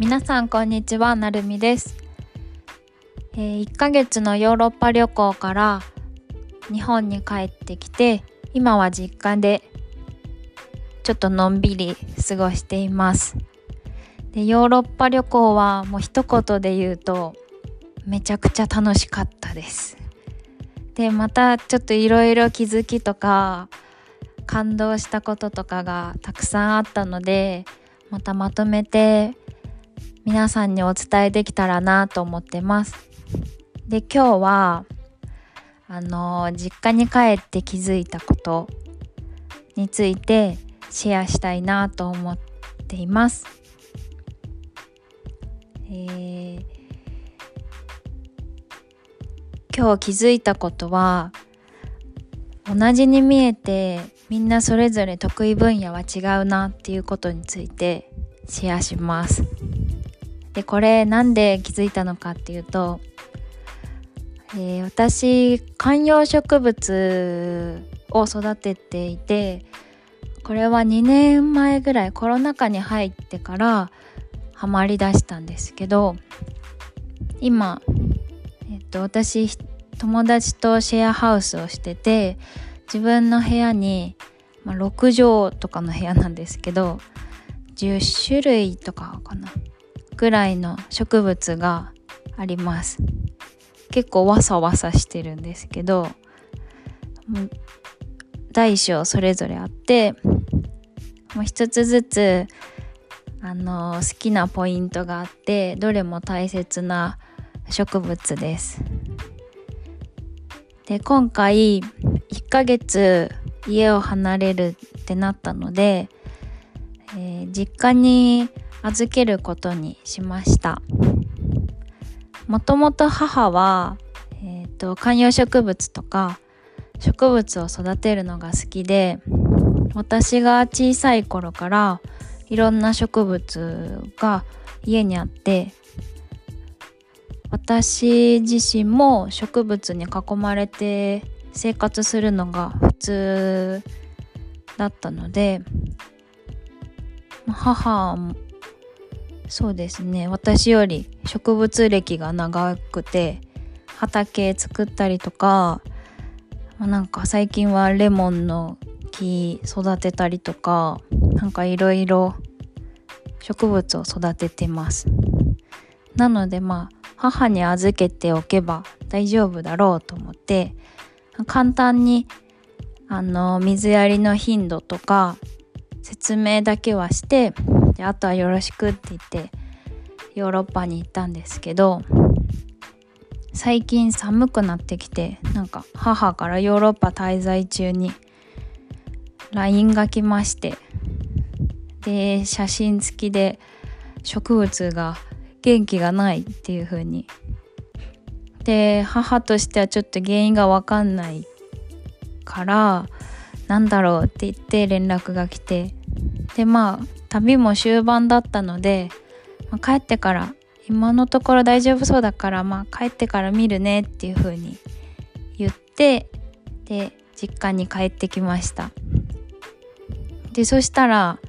皆さんこんにちは。なるみです、えー、1ヶ月のヨーロッパ旅行から日本に帰ってきて今は実家でちょっとのんびり過ごしています。でヨーロッパ旅行はもう一言で言うとめちゃくちゃ楽しかったです。でまたちょっといろいろ気づきとか感動したこととかがたくさんあったのでまたまとめて皆さんにお伝えできたらなと思ってます。で今日はあの実家に帰って気づいたことについてシェアしたいなと思っています。えー、今日気づいたことは同じに見えてみんなそれぞれ得意分野は違うなっていうことについてシェアします。でこれなんで気づいたのかっていうと、えー、私観葉植物を育てていてこれは2年前ぐらいコロナ禍に入ってからハマりだしたんですけど今、えっと、私友達とシェアハウスをしてて自分の部屋に、まあ、6畳とかの部屋なんですけど10種類とかかな。ぐらいの植物があります。結構わさわさしてるんですけど大小それぞれあってもう一つずつあの好きなポイントがあってどれも大切な植物です。で今回1ヶ月家を離れるってなったので、えー、実家に預けることにしました。もともと母は、えーと、観葉植物とか植物を育てるのが好きで私が小さい頃からいろんな植物が家にあって私自身も植物に囲まれて生活するのが普通だったので母そうですね。私より植物歴が長くて畑作ったりとかなんか最近はレモンの木育てたりとかなんかいろいろ植物を育ててます。なのでまあ母に預けておけば大丈夫だろうと思って簡単にあの水やりの頻度とか説明だけはしてであとはよろしくって言ってヨーロッパに行ったんですけど最近寒くなってきてなんか母からヨーロッパ滞在中に LINE が来ましてで写真付きで植物が元気がないっていう風に。で母としてはちょっと原因が分かんないからなんだろうって言って連絡が来てでまあ旅も終盤だったので、まあ、帰ってから今のところ大丈夫そうだからまあ帰ってから見るねっていう風に言ってで実家に帰ってきました。でそしたら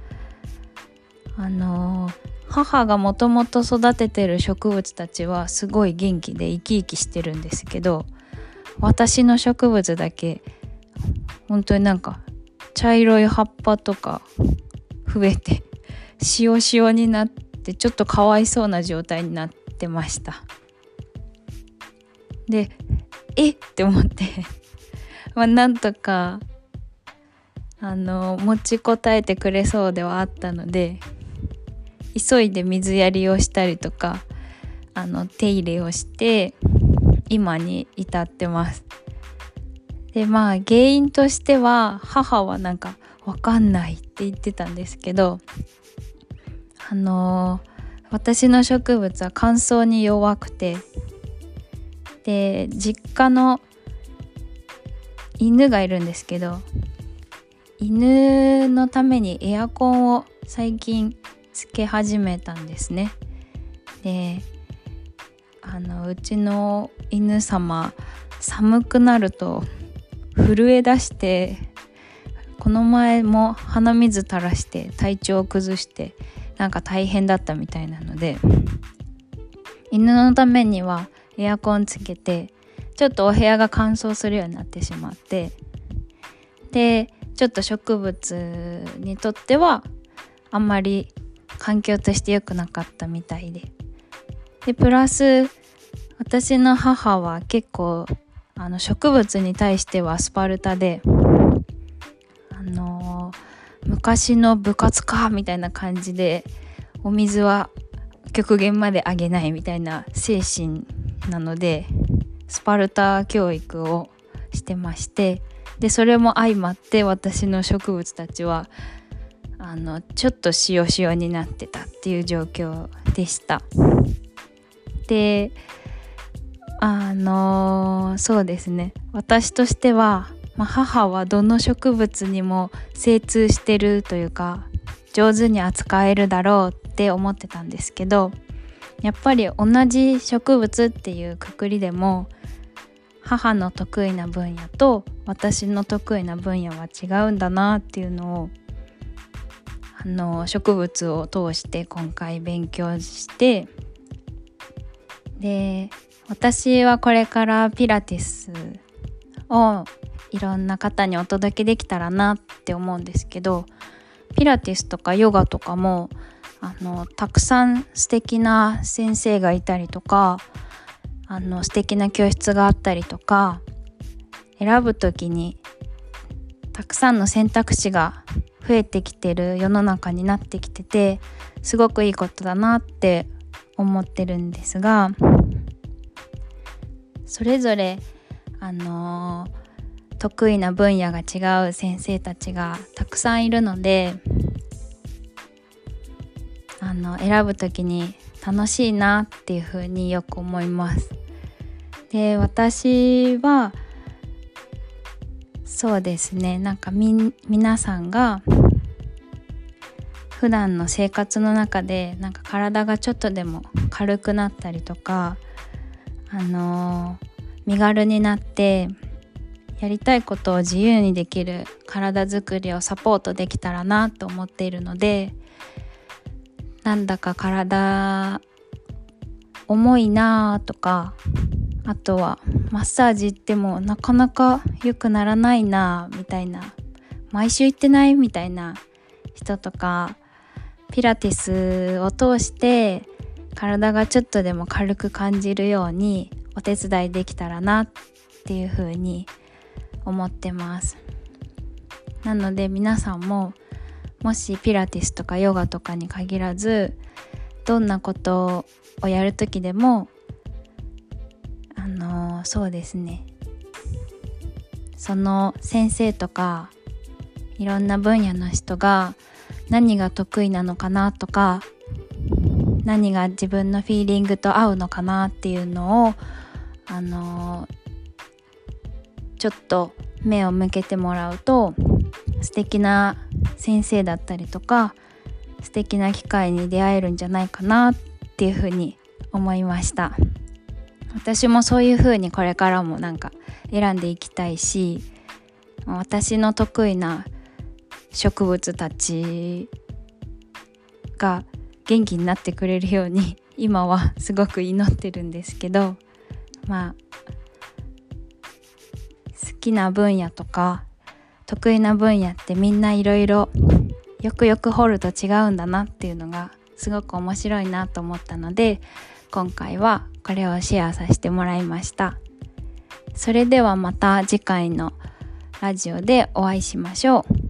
あのー、母がもともと育ててる植物たちはすごい元気で生き生きしてるんですけど私の植物だけ本当になんか茶色い葉っぱとか増えて塩塩になってちょっとかわいそうな状態になってました。でえ？って思って。まあなんとかあの持ちこたえてくれそうではあったので急いで水やりをしたりとかあの手入れをして今に至ってます。でまあ原因としては母はなんかわかんないって言ってたんですけどあのー、私の植物は乾燥に弱くてで実家の犬がいるんですけど犬のためにエアコンを最近つけ始めたんですね。であのうちの犬様寒くなると震え出してこの前も鼻水垂らして体調を崩してなんか大変だったみたいなので犬のためにはエアコンつけてちょっとお部屋が乾燥するようになってしまってでちょっと植物にとってはあんまり環境として良くなかったみたいで。でプラス私の母は結構あの植物に対してはアスパルタで、昔の部活かみたいな感じでお水は極限まであげないみたいな精神なのでスパルタ教育をしてましてでそれも相まって私の植物たちはあのちょっと塩塩になってたっていう状況でした。であのそうですね私としては、まあ、母はどの植物にも精通してるというか上手に扱えるだろうって思ってたんですけどやっぱり同じ植物っていうくくりでも母の得意な分野と私の得意な分野は違うんだなっていうのをあの植物を通して今回勉強してで私はこれからピラティスをいろんな方にお届けできたらなって思うんですけどピラティスとかヨガとかもあのたくさん素敵な先生がいたりとかあの素敵な教室があったりとか選ぶ時にたくさんの選択肢が増えてきてる世の中になってきててすごくいいことだなって思ってるんですがそれぞれあの、得意な分野が違う先生たちがたくさんいるのであの選ぶ時に楽しいなっていうふうによく思います。で私はそうですねなんかみ皆さんが普段の生活の中でなんか体がちょっとでも軽くなったりとかあのー、身軽になってやりたいことを自由にできる体づくりをサポートできたらなと思っているのでなんだか体重いなとかあとはマッサージ行ってもなかなか良くならないなみたいな毎週行ってないみたいな人とかピラティスを通して体がちょっとでも軽く感じるようにお手伝いできたらなっていうふうに思ってます。なので皆さんももしピラティスとかヨガとかに限らずどんなことをやる時でもあの、そうですね。その先生とかいろんな分野の人が何が得意なのかなとか何が自分のフィーリングと合うのかなっていうのをあのちょっと目を向けてもらうと素敵な先生だったりとか素敵な機会に出会えるんじゃないかなっていうふうに思いました。私もそういうふうにこれからもなんか選んでいきたいし私の得意な植物たちが元気になってくれるように今はすごく祈ってるんですけどまあ好きな分野とか得意な分野ってみんないろいろよくよく掘ると違うんだなっていうのがすごく面白いなと思ったので今回はこれをシェアさせてもらいました。それではまた次回のラジオでお会いしましょう。